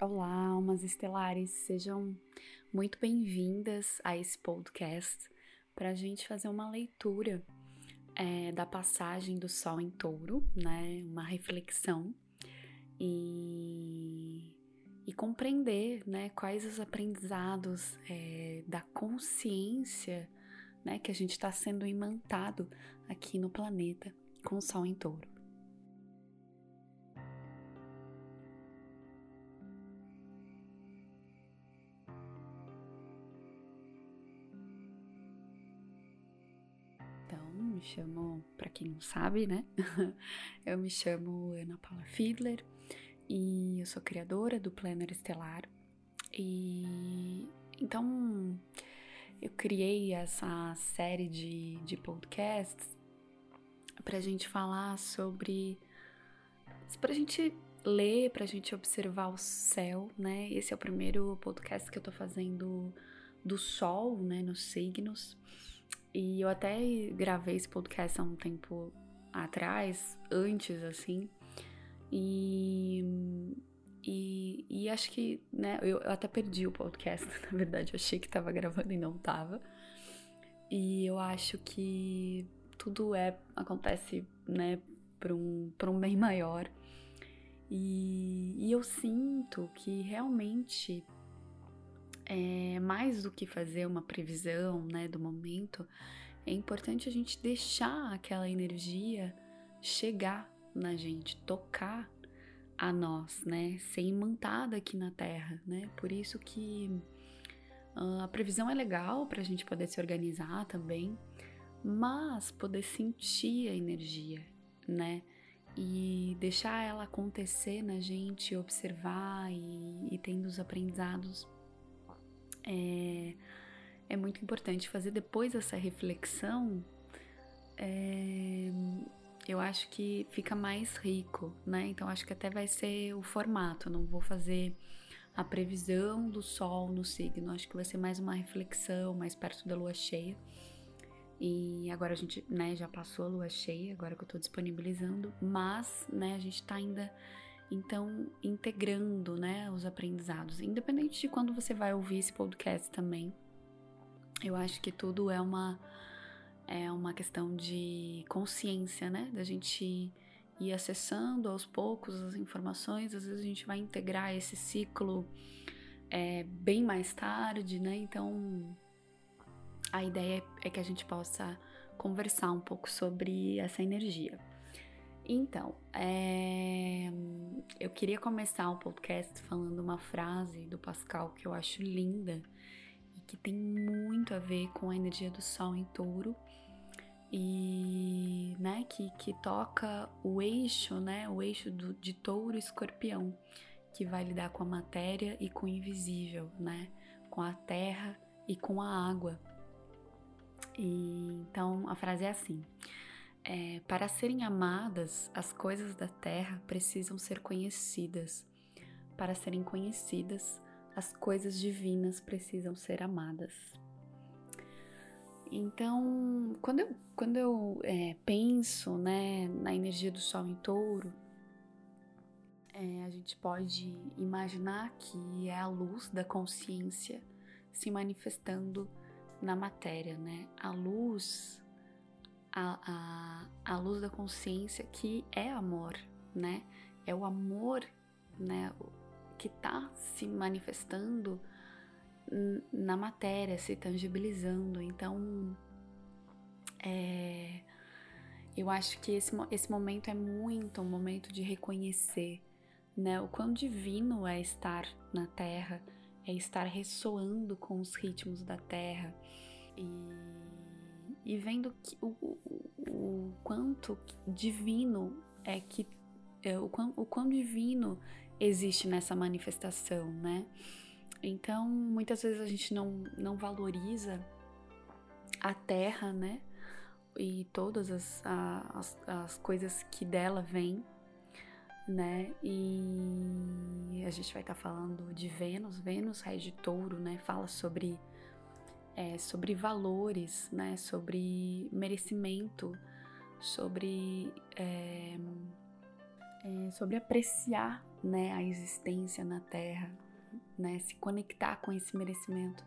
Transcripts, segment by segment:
Olá, almas estelares, sejam muito bem-vindas a esse podcast para a gente fazer uma leitura é, da passagem do Sol em Touro, né? Uma reflexão e, e compreender, né? Quais os aprendizados é, da consciência, né? Que a gente está sendo imantado aqui no planeta com o Sol em Touro. Me chamo, para quem não sabe, né? eu me chamo Ana Paula Fiedler e eu sou criadora do Planner Estelar. E então eu criei essa série de, de podcasts pra gente falar sobre. pra gente ler, pra gente observar o céu, né? Esse é o primeiro podcast que eu tô fazendo do Sol, né? Nos signos. E eu até gravei esse podcast há um tempo atrás, antes, assim. E, e, e acho que, né, eu, eu, até perdi o podcast, na verdade, eu achei que tava gravando e não tava. E eu acho que tudo é, acontece, né, para um, pra um bem maior. E, e eu sinto que realmente é, mais do que fazer uma previsão né, do momento, é importante a gente deixar aquela energia chegar na gente, tocar a nós, né, ser imantada aqui na Terra, né? Por isso que uh, a previsão é legal para a gente poder se organizar também, mas poder sentir a energia, né? E deixar ela acontecer na gente, observar e, e tendo os aprendizados é, é muito importante fazer depois essa reflexão. É, eu acho que fica mais rico, né? Então acho que até vai ser o formato. Não vou fazer a previsão do sol no signo. Acho que vai ser mais uma reflexão, mais perto da lua cheia. E agora a gente, né, já passou a lua cheia, agora que eu tô disponibilizando, mas, né, a gente tá ainda então, integrando, né, os aprendizados, independente de quando você vai ouvir esse podcast também. Eu acho que tudo é uma é uma questão de consciência, né, da gente ir acessando aos poucos as informações. Às vezes a gente vai integrar esse ciclo é, bem mais tarde, né? Então, a ideia é que a gente possa conversar um pouco sobre essa energia. Então, é... eu queria começar o podcast falando uma frase do Pascal que eu acho linda e que tem muito a ver com a energia do Sol em Touro e, né, que, que toca o eixo, né, o eixo do, de Touro Escorpião, que vai lidar com a matéria e com o invisível, né, com a terra e com a água. E então a frase é assim: é, para serem amadas, as coisas da terra precisam ser conhecidas. Para serem conhecidas, as coisas divinas precisam ser amadas. Então, quando eu, quando eu é, penso né, na energia do Sol em touro, é, a gente pode imaginar que é a luz da consciência se manifestando na matéria, né? A luz a, a, a luz da consciência que é amor, né? É o amor, né? Que tá se manifestando na matéria, se tangibilizando. Então, é, eu acho que esse, esse momento é muito um momento de reconhecer, né? O quão divino é estar na Terra, é estar ressoando com os ritmos da Terra e e vendo que, o, o, o quanto divino é que é, o, quão, o quão divino existe nessa manifestação, né? Então, muitas vezes a gente não, não valoriza a terra, né? E todas as, as, as coisas que dela vêm, né? E a gente vai estar tá falando de Vênus, Vênus, rei de touro, né? Fala sobre é, sobre valores, né, sobre merecimento, sobre, é, é, sobre apreciar né, a existência na Terra, né, se conectar com esse merecimento.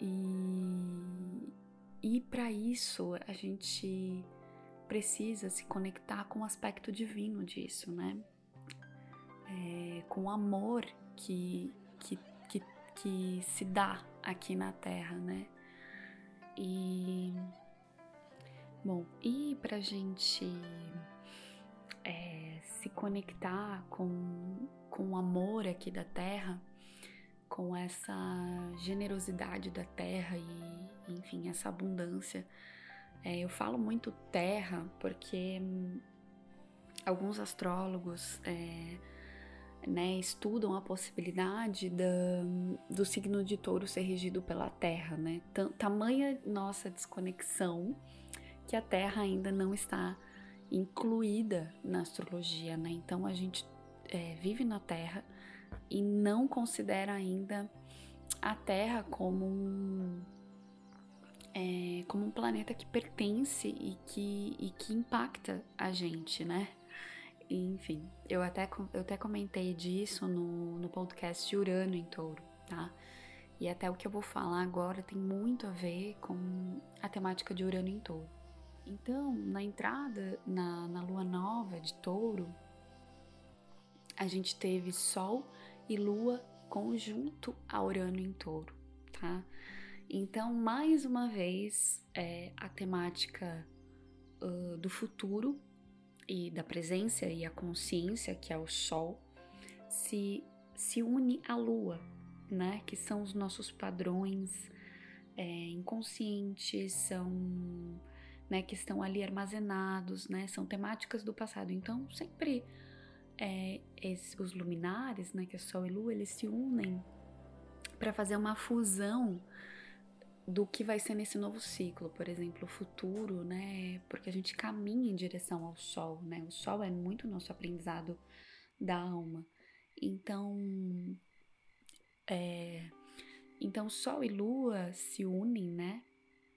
E, e para isso a gente precisa se conectar com o aspecto divino disso, né? É, com o amor que, que, que, que se dá aqui na Terra, né? E bom, e pra gente é, se conectar com, com o amor aqui da Terra, com essa generosidade da Terra e, enfim, essa abundância. É, eu falo muito Terra porque alguns astrólogos é, né, estudam a possibilidade da, do signo de touro ser regido pela Terra, né? Tamanha nossa desconexão que a Terra ainda não está incluída na astrologia, né? Então a gente é, vive na Terra e não considera ainda a Terra como um, é, como um planeta que pertence e que, e que impacta a gente, né? Enfim, eu até, eu até comentei disso no, no podcast Urano em Touro, tá? E até o que eu vou falar agora tem muito a ver com a temática de Urano em Touro. Então, na entrada na, na lua nova de Touro, a gente teve Sol e Lua conjunto a Urano em Touro, tá? Então, mais uma vez, é, a temática uh, do futuro e da presença e a consciência, que é o Sol, se, se une à Lua, né? Que são os nossos padrões é, inconscientes, são né, que estão ali armazenados, né? São temáticas do passado. Então, sempre é, esse, os luminares, né? Que é Sol e Lua, eles se unem para fazer uma fusão do que vai ser nesse novo ciclo, por exemplo, o futuro, né? Porque a gente caminha em direção ao sol, né? O sol é muito nosso aprendizado da alma. Então, é, então sol e lua se unem, né?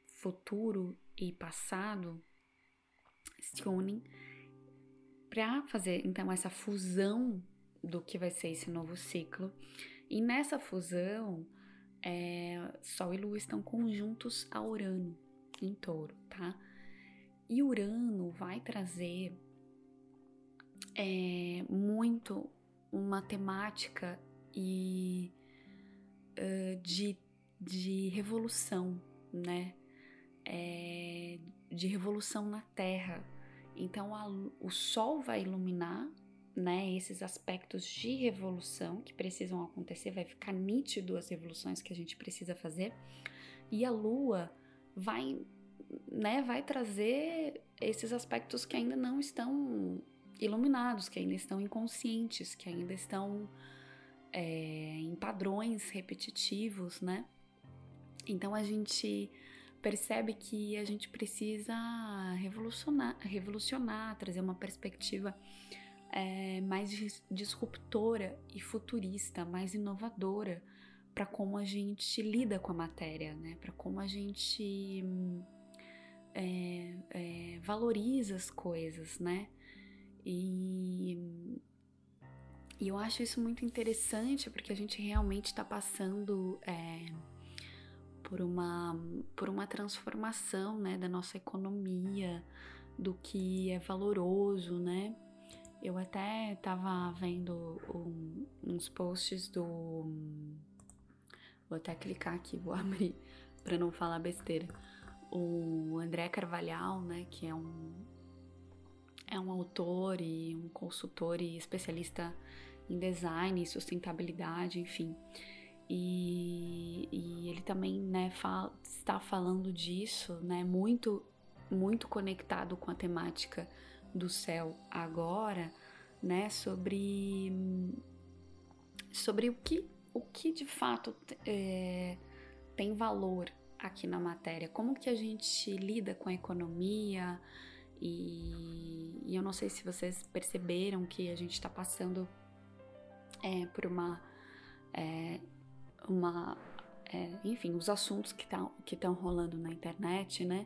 Futuro e passado se unem para fazer então essa fusão do que vai ser esse novo ciclo. E nessa fusão, é, Sol e Lua estão conjuntos a Urano em touro, tá? E Urano vai trazer é, muito uma temática e uh, de, de revolução, né? É, de revolução na Terra. Então a, o Sol vai iluminar né, esses aspectos de revolução que precisam acontecer, vai ficar nítido as revoluções que a gente precisa fazer. E a lua vai, né, vai trazer esses aspectos que ainda não estão iluminados, que ainda estão inconscientes, que ainda estão é, em padrões repetitivos, né? Então a gente percebe que a gente precisa revolucionar, revolucionar, trazer uma perspectiva é, mais disruptora e futurista, mais inovadora para como a gente lida com a matéria, né? Para como a gente é, é, valoriza as coisas, né? E, e, eu acho isso muito interessante porque a gente realmente está passando é, por uma por uma transformação, né, da nossa economia, do que é valoroso, né? Eu até estava vendo um, uns posts do. Vou até clicar aqui, vou abrir para não falar besteira. O André Carvalhal, né, que é um é um autor e um consultor e especialista em design sustentabilidade, enfim. E, e ele também né, fala, está falando disso, né, muito, muito conectado com a temática do céu agora, né, sobre sobre o que o que de fato é, tem valor aqui na matéria, como que a gente lida com a economia e, e eu não sei se vocês perceberam que a gente está passando é, por uma é, uma é, enfim os assuntos que estão que estão rolando na internet, né?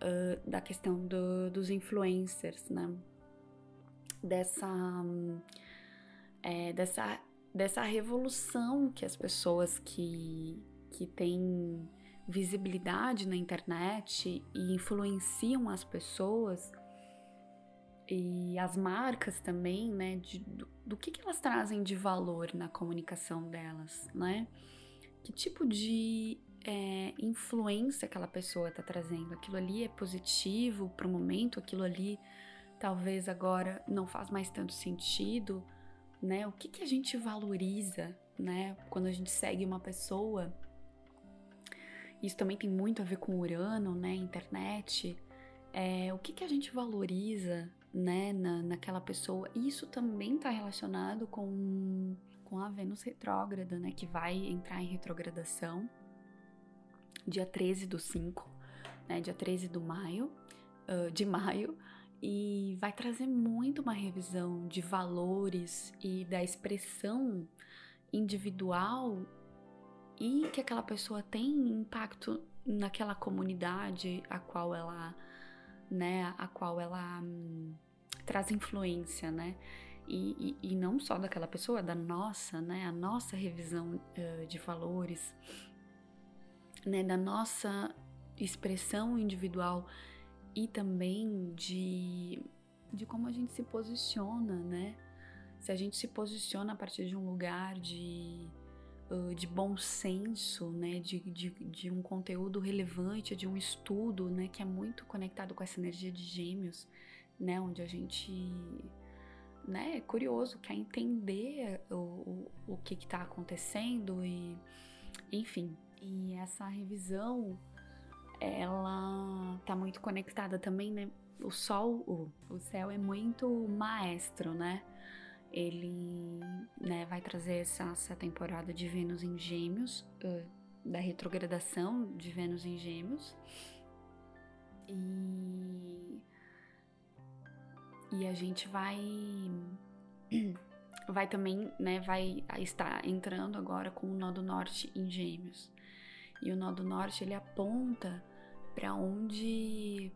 Uh, da questão do, dos influencers, né? Dessa. é, dessa, dessa revolução que as pessoas que, que têm visibilidade na internet e influenciam as pessoas e as marcas também, né, de, do, do que, que elas trazem de valor na comunicação delas, né? Que tipo de é, influência aquela pessoa está trazendo? Aquilo ali é positivo para o momento, aquilo ali talvez agora não faz mais tanto sentido, né? O que, que a gente valoriza, né? Quando a gente segue uma pessoa. Isso também tem muito a ver com Urano, né? Internet. É, o que, que a gente valoriza, né, na, naquela pessoa. Isso também está relacionado com, com a Vênus retrógrada, né, que vai entrar em retrogradação dia 13 do 5, né, dia 13 do maio, uh, de maio, e vai trazer muito uma revisão de valores e da expressão individual e que aquela pessoa tem impacto naquela comunidade a qual ela né, a qual ela hum, traz influência, né? E, e, e, não só daquela pessoa, da nossa, né? A nossa revisão uh, de valores, né? Da nossa expressão individual e também de, de como a gente se posiciona, né? Se a gente se posiciona a partir de um lugar de de bom senso, né, de, de, de, um conteúdo relevante, de um estudo, né, que é muito conectado com essa energia de gêmeos, né, onde a gente, né, é curioso, quer entender o, o, o que está acontecendo e, enfim, e essa revisão, ela tá muito conectada também, né, o sol, o, céu é muito maestro, né, ele né, vai trazer essa, essa, temporada de Vênus em Gêmeos, uh, da retrogradação de Vênus em Gêmeos. E, e a gente vai vai também, né, vai estar entrando agora com o nó do norte em Gêmeos. E o nó do norte ele aponta para onde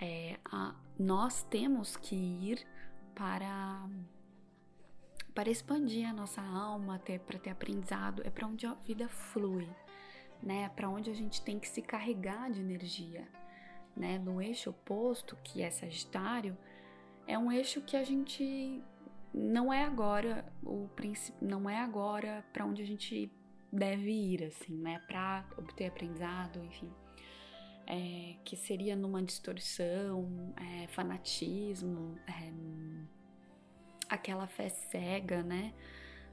é, a, nós temos que ir para para expandir a nossa alma, até para ter aprendizado, é para onde a vida flui, né? Para onde a gente tem que se carregar de energia, né? No eixo oposto, que é Sagitário, é um eixo que a gente não é agora o princípio, não é agora para onde a gente deve ir, assim, né? Para obter aprendizado, enfim. É, que seria numa distorção, é, fanatismo, é, aquela fé cega, né?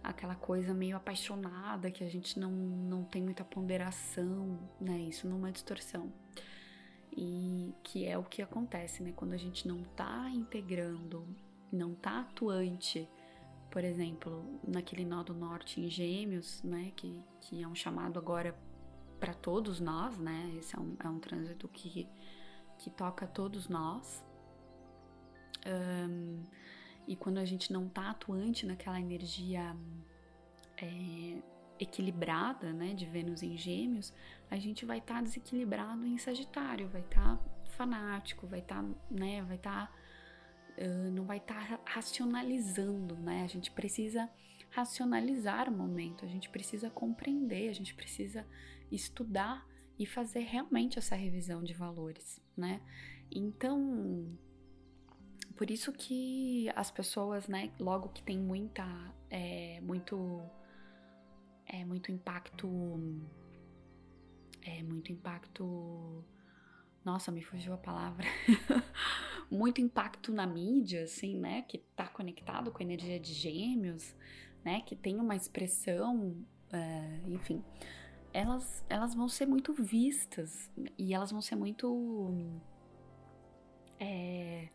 Aquela coisa meio apaixonada que a gente não, não tem muita ponderação, né? Isso numa distorção. E que é o que acontece, né? Quando a gente não tá integrando, não tá atuante, por exemplo, naquele nó do norte em Gêmeos, né? Que, que é um chamado agora para todos nós, né? Esse é um, é um trânsito que, que toca todos nós. Um, e quando a gente não tá atuante naquela energia é, equilibrada, né, de Vênus em Gêmeos, a gente vai estar tá desequilibrado em Sagitário, vai estar tá fanático, vai estar, tá, né, vai estar tá, não vai estar tá racionalizando, né? A gente precisa racionalizar o momento, a gente precisa compreender, a gente precisa estudar e fazer realmente essa revisão de valores, né? Então, por isso que as pessoas, né, logo que tem muita, é, muito, é, muito impacto, é, muito impacto, nossa, me fugiu a palavra, muito impacto na mídia, assim, né, que tá conectado com a energia de gêmeos, né, que tem uma expressão, é, enfim, elas, elas vão ser muito vistas e elas vão ser muito, é,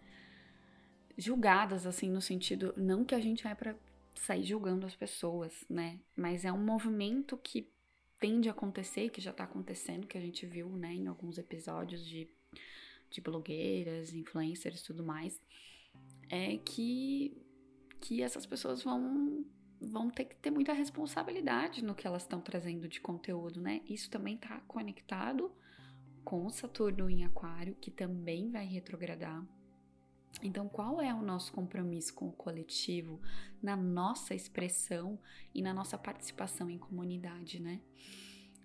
julgadas, assim, no sentido. Não que a gente vai para sair julgando as pessoas, né? Mas é um movimento que tende a acontecer, que já tá acontecendo, que a gente viu, né, em alguns episódios de, de blogueiras, influencers e tudo mais. É que, que essas pessoas vão vão ter que ter muita responsabilidade no que elas estão trazendo de conteúdo, né? Isso também tá conectado com Saturno em Aquário, que também vai retrogradar Então, qual é o nosso compromisso com o coletivo na nossa expressão e na nossa participação em comunidade, né?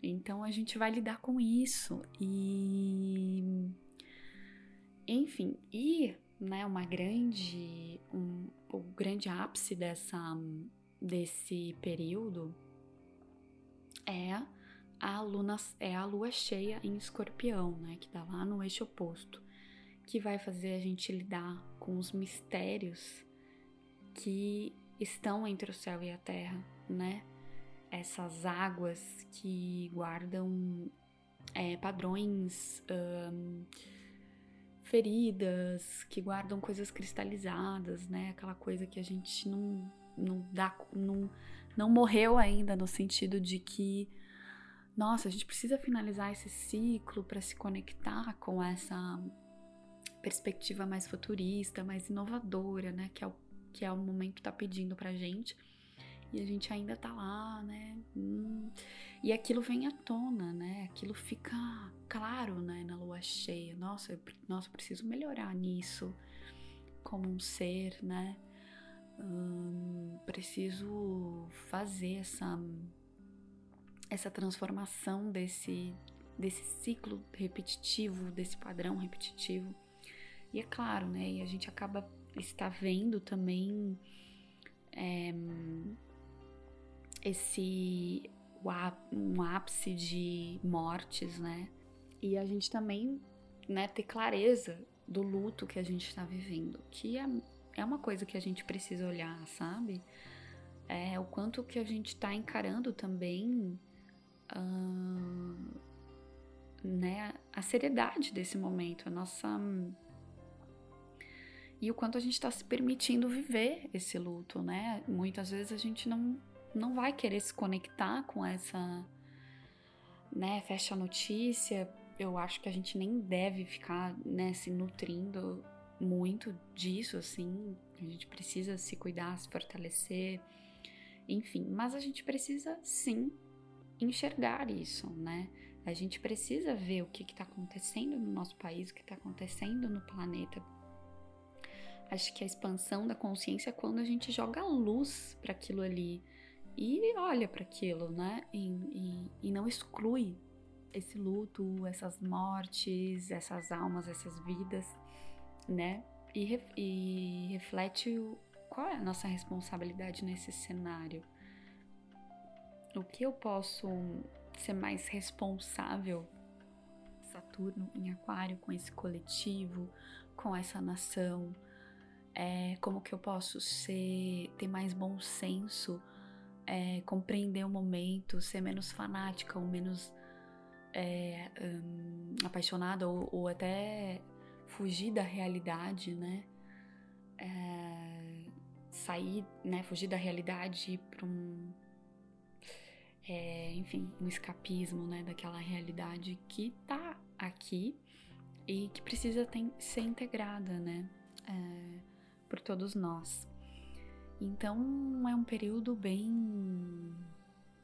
Então, a gente vai lidar com isso e enfim, e né, uma grande um, o grande ápice dessa desse período é a luna é a lua cheia em Escorpião, né, que dá lá no eixo oposto, que vai fazer a gente lidar com os mistérios que estão entre o céu e a terra, né? Essas águas que guardam é, padrões um, feridas, que guardam coisas cristalizadas, né? Aquela coisa que a gente não não dá não, não morreu ainda no sentido de que nossa, a gente precisa finalizar esse ciclo para se conectar com essa perspectiva mais futurista, mais inovadora, né? Que é o que é o momento tá pedindo pra gente. E a gente ainda tá lá, né? Hum, e aquilo vem à tona, né? Aquilo fica claro, né? Na lua cheia. Nossa, eu, nossa, eu preciso melhorar nisso como um ser, né? Hum, preciso fazer essa essa transformação desse, desse ciclo repetitivo, desse padrão repetitivo. E é claro, né? E a gente acaba está vendo também é, esse um ápice de mortes, né? E a gente também, né, ter clareza do luto que a gente está vivendo, que é, é uma coisa que a gente precisa olhar, sabe? É o quanto que a gente está encarando também uh, né, a seriedade desse momento, a nossa. E o quanto a gente está se permitindo viver esse luto, né? Muitas vezes a gente não, não vai querer se conectar com essa. Né, fecha notícia. Eu acho que a gente nem deve ficar né, se nutrindo muito disso, assim. A gente precisa se cuidar, se fortalecer, enfim. Mas a gente precisa sim enxergar isso, né? A gente precisa ver o que está acontecendo no nosso país, o que está acontecendo no planeta. Acho que a expansão da consciência é quando a gente joga luz para aquilo ali e olha para aquilo, né? E, e, e não exclui esse luto, essas mortes, essas almas, essas vidas, né? E, e reflete o, qual é a nossa responsabilidade nesse cenário o que eu posso ser mais responsável Saturno em Aquário com esse coletivo, com essa nação, é, como que eu posso ser ter mais bom senso, é, compreender o momento, ser menos fanática ou menos é, um, apaixonada ou, ou, até fugir da realidade, né? É, sair, né? Fugir da realidade para um é, enfim, um escapismo né, daquela realidade que tá aqui e que precisa ter, ser integrada né, é, por todos nós. Então é um período bem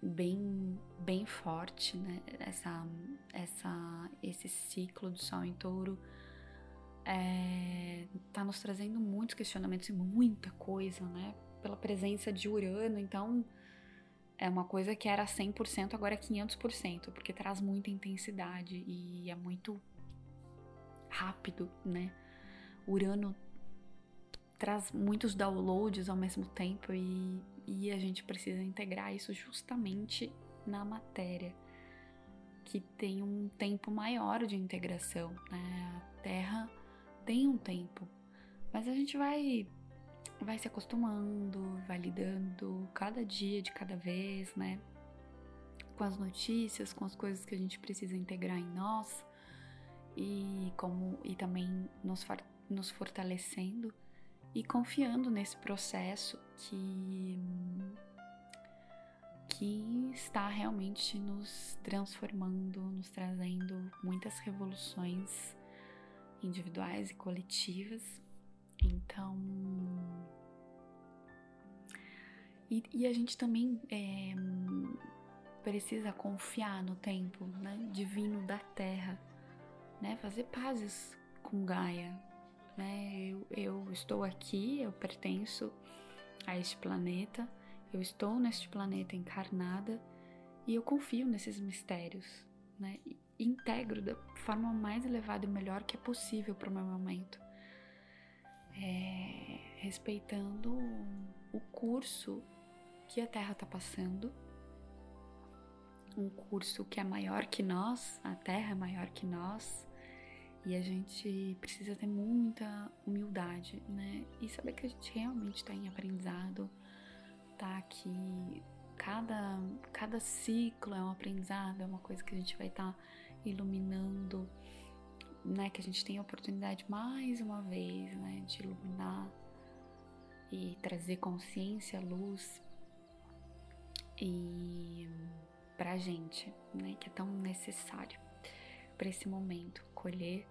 bem bem forte, né? Essa, essa, esse ciclo do Sol em Touro é, tá nos trazendo muitos questionamentos e muita coisa, né? Pela presença de Urano, então é uma coisa que era 100%, agora é 500%, porque traz muita intensidade e é muito rápido, né? Urano traz muitos downloads ao mesmo tempo e, e a gente precisa integrar isso justamente na matéria, que tem um tempo maior de integração, né? A Terra tem um tempo, mas a gente vai vai se acostumando, vai lidando cada dia de cada vez, né? Com as notícias, com as coisas que a gente precisa integrar em nós e como e também nos, nos fortalecendo e confiando nesse processo que que está realmente nos transformando, nos trazendo muitas revoluções individuais e coletivas então. E, e a gente também é, precisa confiar no tempo né, divino da Terra, né? Fazer pazes com Gaia, né? Eu, eu estou aqui, eu pertenço a este planeta, eu estou neste planeta encarnada e eu confio nesses mistérios, né? E integro da forma mais elevada e melhor que é possível para o meu momento. É, respeitando o curso que a Terra está passando, um curso que é maior que nós, a Terra é maior que nós, e a gente precisa ter muita humildade, né? E saber que a gente realmente está em aprendizado, tá aqui. Cada, cada ciclo é um aprendizado, é uma coisa que a gente vai estar tá iluminando, né? Que a gente tem a oportunidade mais uma vez, né? De iluminar e trazer consciência, luz e pra gente, né? Que é tão necessário para esse momento, colher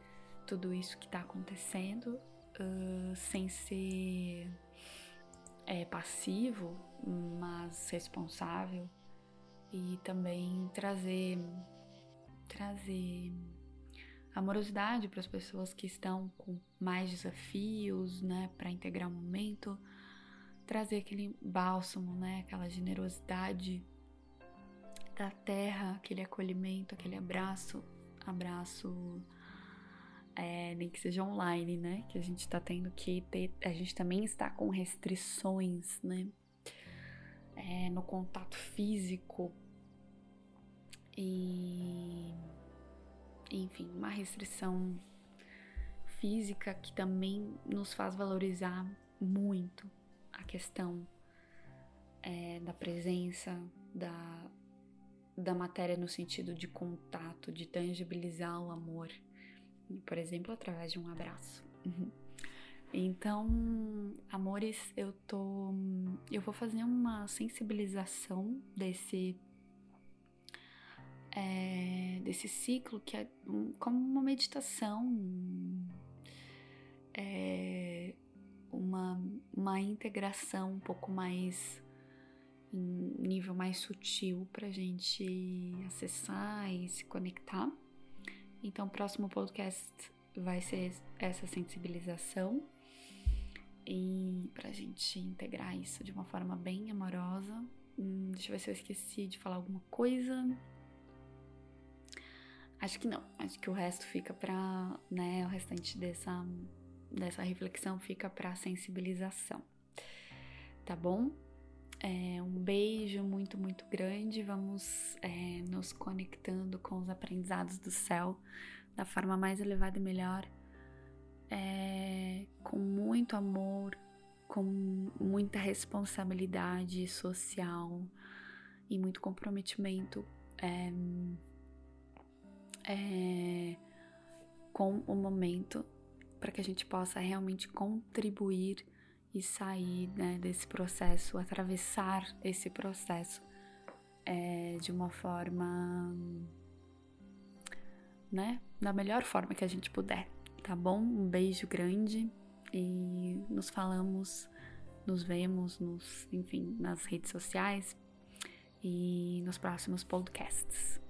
tudo isso que está acontecendo uh, sem ser é, passivo, mas responsável e também trazer trazer amorosidade para as pessoas que estão com mais desafios, né, para integrar o momento, trazer aquele bálsamo, né, aquela generosidade da terra, aquele acolhimento, aquele abraço, abraço é, nem que seja online, né, que a gente está tendo que ter, a gente também está com restrições, né, é, no contato físico e enfim, uma restrição física que também nos faz valorizar muito a questão é, da presença da, da matéria no sentido de contato, de tangibilizar o amor, por exemplo, através de um abraço. Então, amores, eu tô eu vou fazer uma sensibilização desse é, desse ciclo que é um, como uma meditação, é, uma, uma integração um pouco mais em nível mais sutil para a gente acessar e se conectar. Então, o próximo podcast vai ser essa sensibilização e para a gente integrar isso de uma forma bem amorosa. Hum, deixa eu ver se eu esqueci de falar alguma coisa. Acho que não. Acho que o resto fica para, né, o restante dessa dessa reflexão fica para sensibilização. Tá bom? É, um beijo muito, muito grande. Vamos é, nos conectando com os aprendizados do céu da forma mais elevada e melhor, é, com muito amor, com muita responsabilidade social e muito comprometimento. É, é, com o momento para que a gente possa realmente contribuir e sair né, desse processo, atravessar esse processo é, de uma forma, né, da melhor forma que a gente puder, tá bom? Um beijo grande e nos falamos, nos vemos, nos, enfim, nas redes sociais e nos próximos podcasts.